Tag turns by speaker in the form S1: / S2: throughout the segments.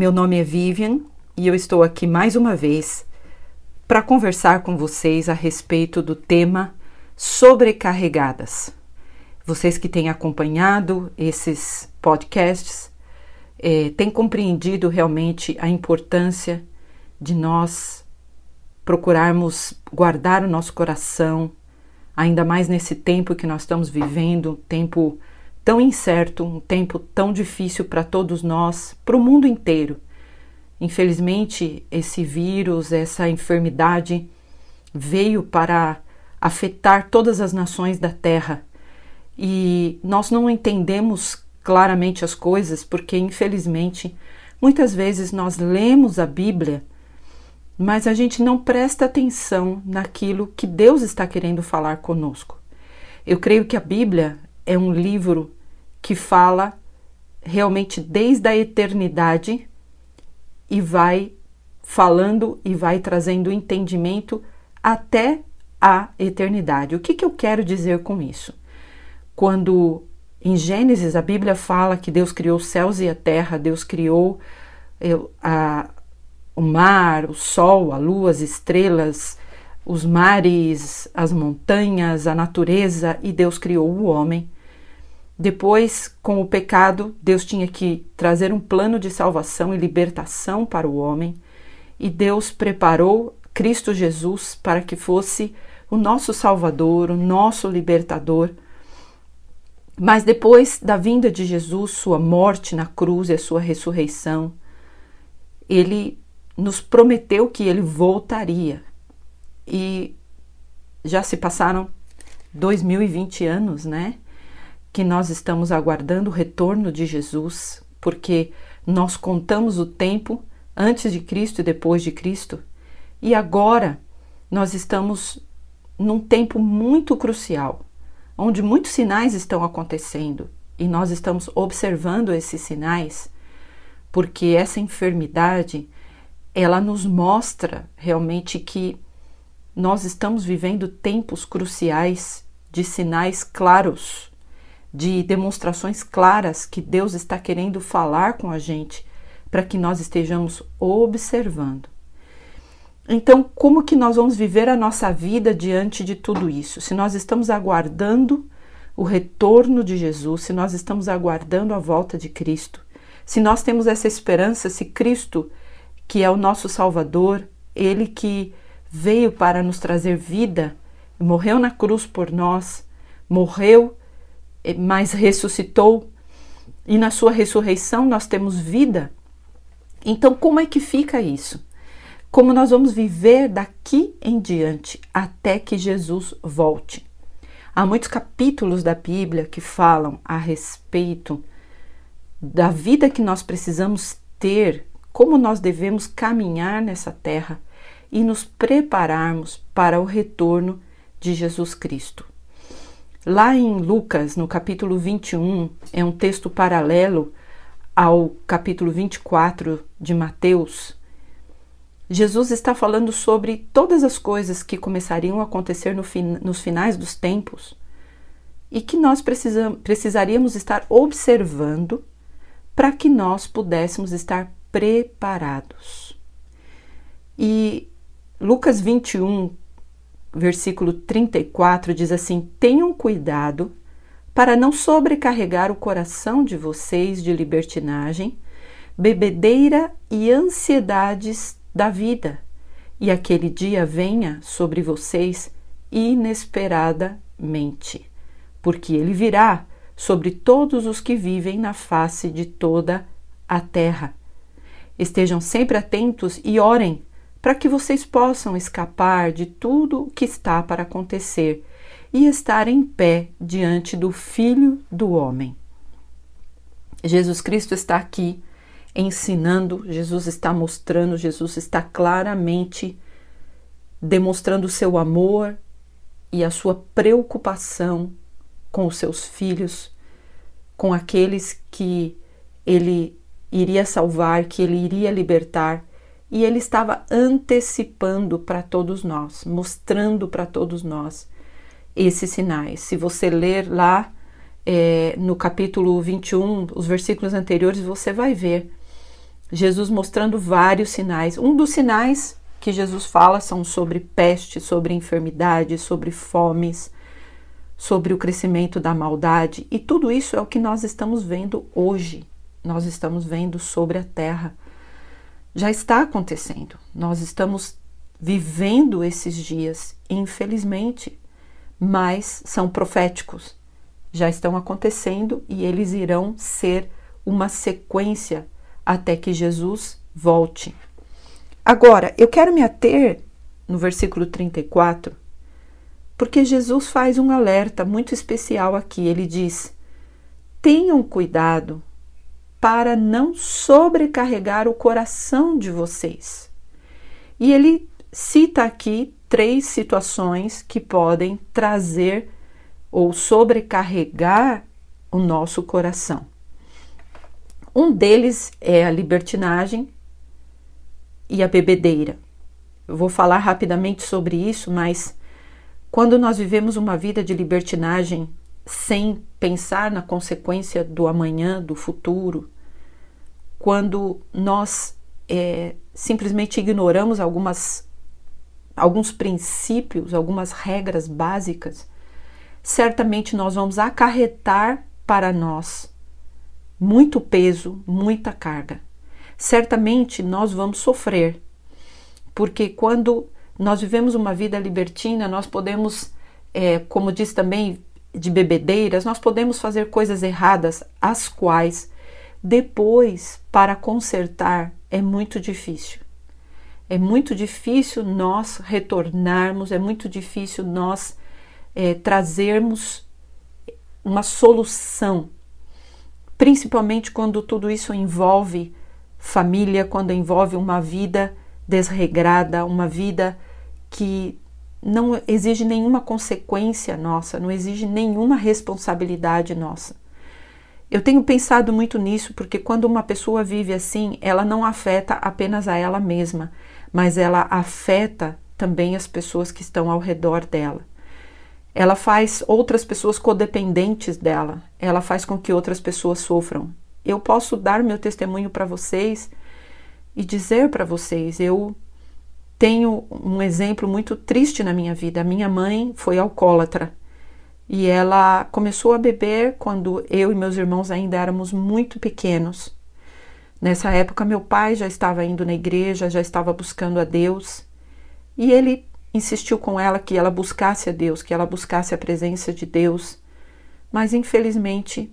S1: Meu nome é Vivian e eu estou aqui mais uma vez para conversar com vocês a respeito do tema sobrecarregadas. Vocês que têm acompanhado esses podcasts eh, têm compreendido realmente a importância de nós procurarmos guardar o nosso coração, ainda mais nesse tempo que nós estamos vivendo, tempo tão incerto, um tempo tão difícil para todos nós, para o mundo inteiro. Infelizmente, esse vírus, essa enfermidade veio para afetar todas as nações da Terra e nós não entendemos claramente as coisas porque, infelizmente, muitas vezes nós lemos a Bíblia, mas a gente não presta atenção naquilo que Deus está querendo falar conosco. Eu creio que a Bíblia é um livro que fala realmente desde a eternidade e vai falando e vai trazendo entendimento até a eternidade. O que, que eu quero dizer com isso? Quando em Gênesis a Bíblia fala que Deus criou os céus e a terra, Deus criou eh, a, o mar, o sol, a lua, as estrelas, os mares, as montanhas, a natureza e Deus criou o homem. Depois, com o pecado, Deus tinha que trazer um plano de salvação e libertação para o homem, e Deus preparou Cristo Jesus para que fosse o nosso Salvador, o nosso libertador. Mas depois da vinda de Jesus, sua morte na cruz e a sua ressurreição, ele nos prometeu que ele voltaria. E já se passaram 2020 anos, né? que nós estamos aguardando o retorno de Jesus, porque nós contamos o tempo antes de Cristo e depois de Cristo, e agora nós estamos num tempo muito crucial, onde muitos sinais estão acontecendo e nós estamos observando esses sinais, porque essa enfermidade ela nos mostra realmente que nós estamos vivendo tempos cruciais de sinais claros de demonstrações claras que Deus está querendo falar com a gente para que nós estejamos observando. Então, como que nós vamos viver a nossa vida diante de tudo isso? Se nós estamos aguardando o retorno de Jesus, se nós estamos aguardando a volta de Cristo, se nós temos essa esperança, se Cristo, que é o nosso Salvador, ele que veio para nos trazer vida, morreu na cruz por nós, morreu eh, mas ressuscitou e na sua ressurreição nós temos vida. Então, como é que fica isso? Como nós vamos viver daqui em diante até que Jesus volte? Há muitos capítulos da Bíblia que falam a respeito da vida que nós precisamos ter, como nós devemos caminhar nessa terra e nos prepararmos para o retorno de Jesus Cristo. Lá em Lucas, no capítulo 21, é um texto paralelo ao capítulo 24 de Mateus. Jesus está falando sobre todas as coisas que começariam a acontecer no fin nos finais dos tempos e que nós precisaríamos estar observando para que nós pudéssemos estar preparados. E Lucas 21, versículo 34 diz assim: Tenham cuidado para não sobrecarregar o coração de vocês de libertinagem, bebedeira e ansiedades da vida, e aquele dia venha sobre vocês inesperadamente, porque ele virá sobre todos os que vivem na face de toda a terra. Estejam sempre atentos e orem para que vocês possam escapar de tudo o que está para acontecer e estar em pé diante do Filho do Homem. Jesus Cristo está aqui ensinando, Jesus está mostrando, Jesus está claramente demonstrando o seu amor e a sua preocupação com os seus filhos, com aqueles que ele iria salvar, que ele iria libertar, e ele estava antecipando para todos nós, mostrando para todos nós esses sinais. Se você ler lá é, no capítulo 21, os versículos anteriores, você vai ver Jesus mostrando vários sinais. Um dos sinais que Jesus fala são sobre peste, sobre enfermidade, sobre fomes, sobre o crescimento da maldade, e tudo isso é o que nós estamos vendo hoje. Nós estamos vendo sobre a terra. Já está acontecendo. Nós estamos vivendo esses dias, infelizmente, mas são proféticos. Já estão acontecendo e eles irão ser uma sequência até que Jesus volte. Agora, eu quero me ater no versículo 34, porque Jesus faz um alerta muito especial aqui. Ele diz: tenham cuidado para não sobrecarregar o coração de vocês. E ele cita aqui três situações que podem trazer ou sobrecarregar o nosso coração. Um deles é a libertinagem e a bebedeira. Eu vou falar rapidamente sobre isso, mas quando nós vivemos uma vida de libertinagem sem pensar na consequência do amanhã, do futuro, quando nós é, simplesmente ignoramos algumas, alguns princípios, algumas regras básicas, certamente nós vamos acarretar para nós muito peso, muita carga. Certamente nós vamos sofrer, porque quando nós vivemos uma vida libertina, nós podemos, é, como diz também, de bebedeiras, nós podemos fazer coisas erradas, as quais depois, para consertar, é muito difícil. É muito difícil nós retornarmos, é muito difícil nós é, trazermos uma solução, principalmente quando tudo isso envolve família quando envolve uma vida desregrada, uma vida que não exige nenhuma consequência nossa, não exige nenhuma responsabilidade nossa. Eu tenho pensado muito nisso porque quando uma pessoa vive assim, ela não afeta apenas a ela mesma, mas ela afeta também as pessoas que estão ao redor dela. Ela faz outras pessoas codependentes dela, ela faz com que outras pessoas sofram, eu posso dar meu testemunho para vocês e dizer para vocês: eu tenho um exemplo muito triste na minha vida. Minha mãe foi alcoólatra e ela começou a beber quando eu e meus irmãos ainda éramos muito pequenos. Nessa época, meu pai já estava indo na igreja, já estava buscando a Deus e ele insistiu com ela que ela buscasse a Deus, que ela buscasse a presença de Deus, mas infelizmente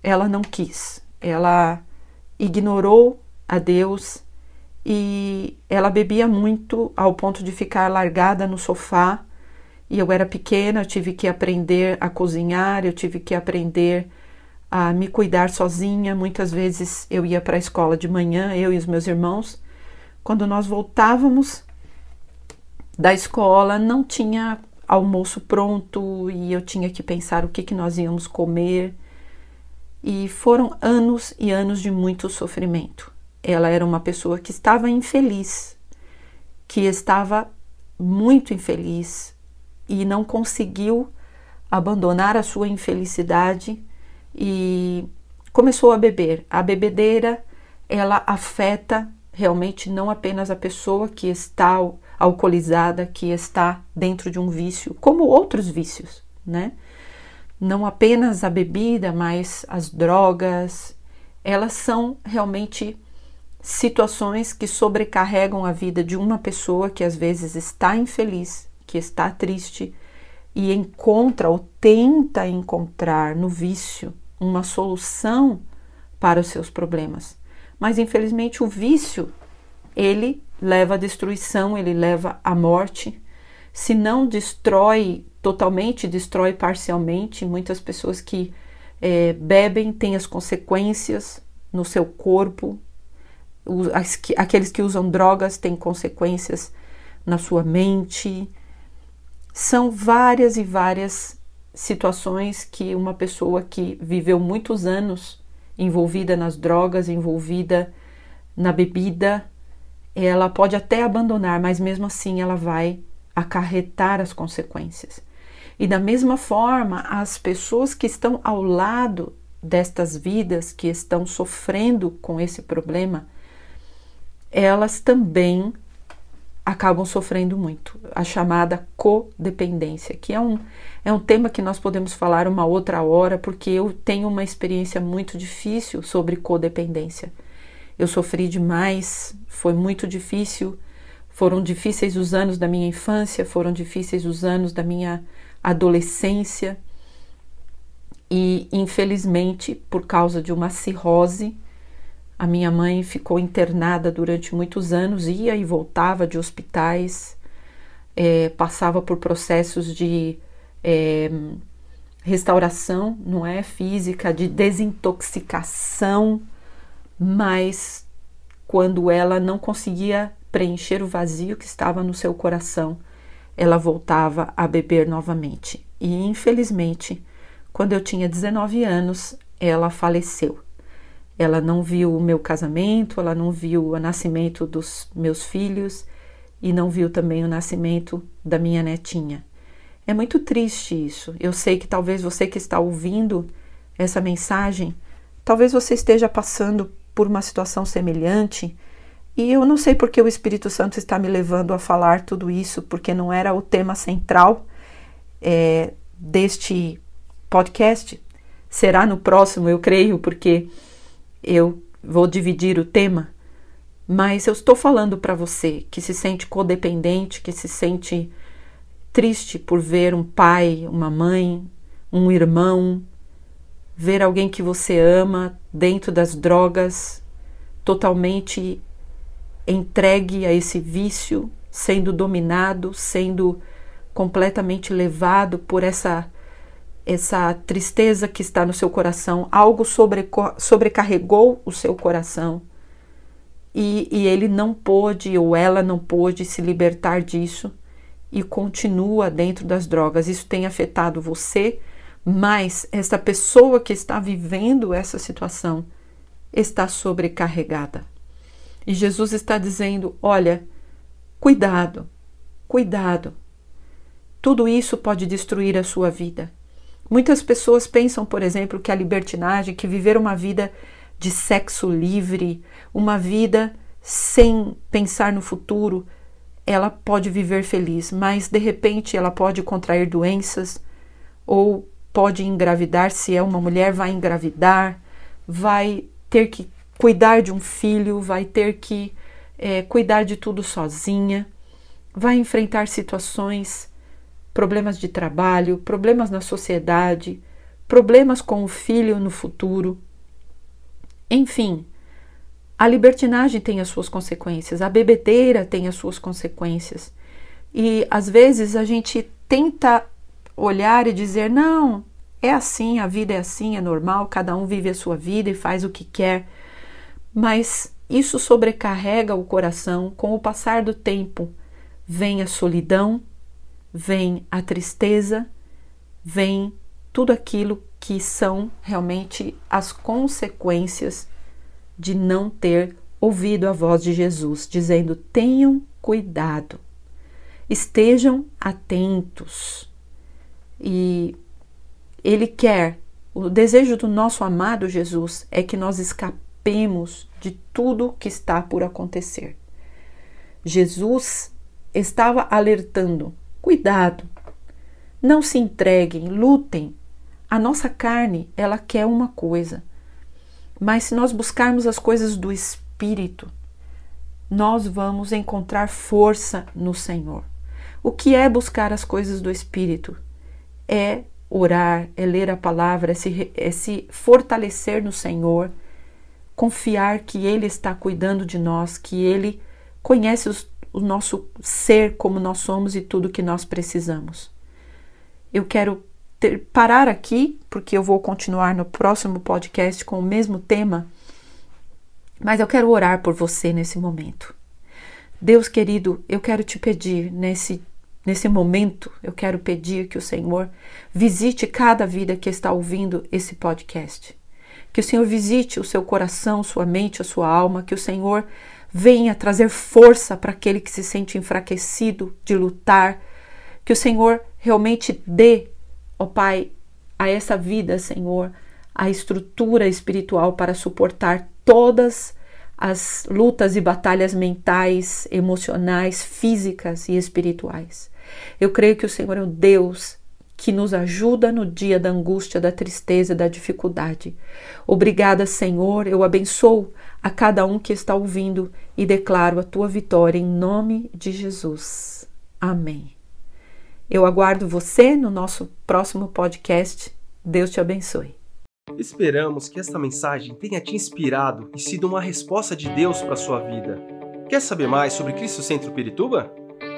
S1: ela não quis ela ignorou a Deus e ela bebia muito ao ponto de ficar largada no sofá. E eu era pequena, eu tive que aprender a cozinhar, eu tive que aprender a me cuidar sozinha. Muitas vezes eu ia para a escola de manhã, eu e os meus irmãos. Quando nós voltávamos da escola, não tinha almoço pronto e eu tinha que pensar o que, que nós íamos comer. E foram anos e anos de muito sofrimento. Ela era uma pessoa que estava infeliz, que estava muito infeliz e não conseguiu abandonar a sua infelicidade e começou a beber. A bebedeira, ela afeta realmente não apenas a pessoa que está alcoolizada, que está dentro de um vício, como outros vícios, né? não apenas a bebida, mas as drogas, elas são realmente situações que sobrecarregam a vida de uma pessoa que às vezes está infeliz, que está triste e encontra ou tenta encontrar no vício uma solução para os seus problemas. Mas infelizmente o vício ele leva à destruição, ele leva à morte. Se não destrói totalmente, destrói parcialmente. Muitas pessoas que é, bebem têm as consequências no seu corpo, aqueles que usam drogas têm consequências na sua mente. São várias e várias situações que uma pessoa que viveu muitos anos envolvida nas drogas, envolvida na bebida, ela pode até abandonar, mas mesmo assim ela vai acarretar as consequências. E da mesma forma, as pessoas que estão ao lado destas vidas que estão sofrendo com esse problema, elas também acabam sofrendo muito. A chamada codependência, que é um, é um tema que nós podemos falar uma outra hora, porque eu tenho uma experiência muito difícil sobre codependência. Eu sofri demais, foi muito difícil. Foram difíceis os anos da minha infância, foram difíceis os anos da minha adolescência. E infelizmente, por causa de uma cirrose, a minha mãe ficou internada durante muitos anos, ia e voltava de hospitais, é, passava por processos de é, restauração, não é física, de desintoxicação, mas quando ela não conseguia preencher o vazio que estava no seu coração, ela voltava a beber novamente. E infelizmente, quando eu tinha 19 anos, ela faleceu. Ela não viu o meu casamento, ela não viu o nascimento dos meus filhos e não viu também o nascimento da minha netinha. É muito triste isso. Eu sei que talvez você que está ouvindo essa mensagem, talvez você esteja passando por uma situação semelhante. E eu não sei porque o Espírito Santo está me levando a falar tudo isso, porque não era o tema central é, deste podcast. Será no próximo, eu creio, porque eu vou dividir o tema. Mas eu estou falando para você que se sente codependente, que se sente triste por ver um pai, uma mãe, um irmão, ver alguém que você ama dentro das drogas, totalmente entregue a esse vício, sendo dominado, sendo completamente levado por essa essa tristeza que está no seu coração, algo sobre, sobrecarregou o seu coração e, e ele não pôde ou ela não pôde se libertar disso e continua dentro das drogas. Isso tem afetado você, mas essa pessoa que está vivendo essa situação está sobrecarregada. E Jesus está dizendo: olha, cuidado, cuidado. Tudo isso pode destruir a sua vida. Muitas pessoas pensam, por exemplo, que a libertinagem, que viver uma vida de sexo livre, uma vida sem pensar no futuro, ela pode viver feliz, mas de repente ela pode contrair doenças ou pode engravidar, se é uma mulher, vai engravidar, vai ter que cuidar de um filho, vai ter que é, cuidar de tudo sozinha, vai enfrentar situações problemas de trabalho, problemas na sociedade, problemas com o filho no futuro. Enfim, a libertinagem tem as suas consequências, a bebedeira tem as suas consequências. E às vezes a gente tenta olhar e dizer: não, é assim, a vida é assim, é normal, cada um vive a sua vida e faz o que quer. Mas isso sobrecarrega o coração com o passar do tempo. Vem a solidão, vem a tristeza, vem tudo aquilo que são realmente as consequências de não ter ouvido a voz de Jesus, dizendo: tenham cuidado, estejam atentos. E Ele quer, o desejo do nosso amado Jesus é que nós escapemos de tudo que está por acontecer. Jesus estava alertando Cuidado. Não se entreguem, lutem. A nossa carne, ela quer uma coisa. Mas se nós buscarmos as coisas do espírito, nós vamos encontrar força no Senhor. O que é buscar as coisas do espírito? É orar, é ler a palavra, é se, é se fortalecer no Senhor, confiar que Ele está cuidando de nós, que Ele conhece os o nosso ser como nós somos e tudo que nós precisamos. Eu quero ter, parar aqui, porque eu vou continuar no próximo podcast com o mesmo tema, Mas eu quero orar por você nesse momento. Deus querido, eu quero te pedir nesse nesse momento, eu quero pedir que o Senhor visite cada vida que está ouvindo esse podcast. Que o Senhor visite o seu coração, sua mente, a sua alma, que o Senhor venha trazer força para aquele que se sente enfraquecido de lutar, que o Senhor realmente dê, ó Pai, a essa vida, Senhor, a estrutura espiritual para suportar todas as lutas e batalhas mentais, emocionais, físicas e espirituais. Eu creio que o Senhor é o Deus que nos ajuda no dia da angústia, da tristeza, da dificuldade. Obrigada, Senhor. Eu abençoo a cada um que está ouvindo e declaro a tua vitória em nome de Jesus. Amém. Eu aguardo você no nosso próximo podcast. Deus te abençoe.
S2: Esperamos que esta mensagem tenha te inspirado e sido uma resposta de Deus para a sua vida. Quer saber mais sobre Cristo Centro Pirituba?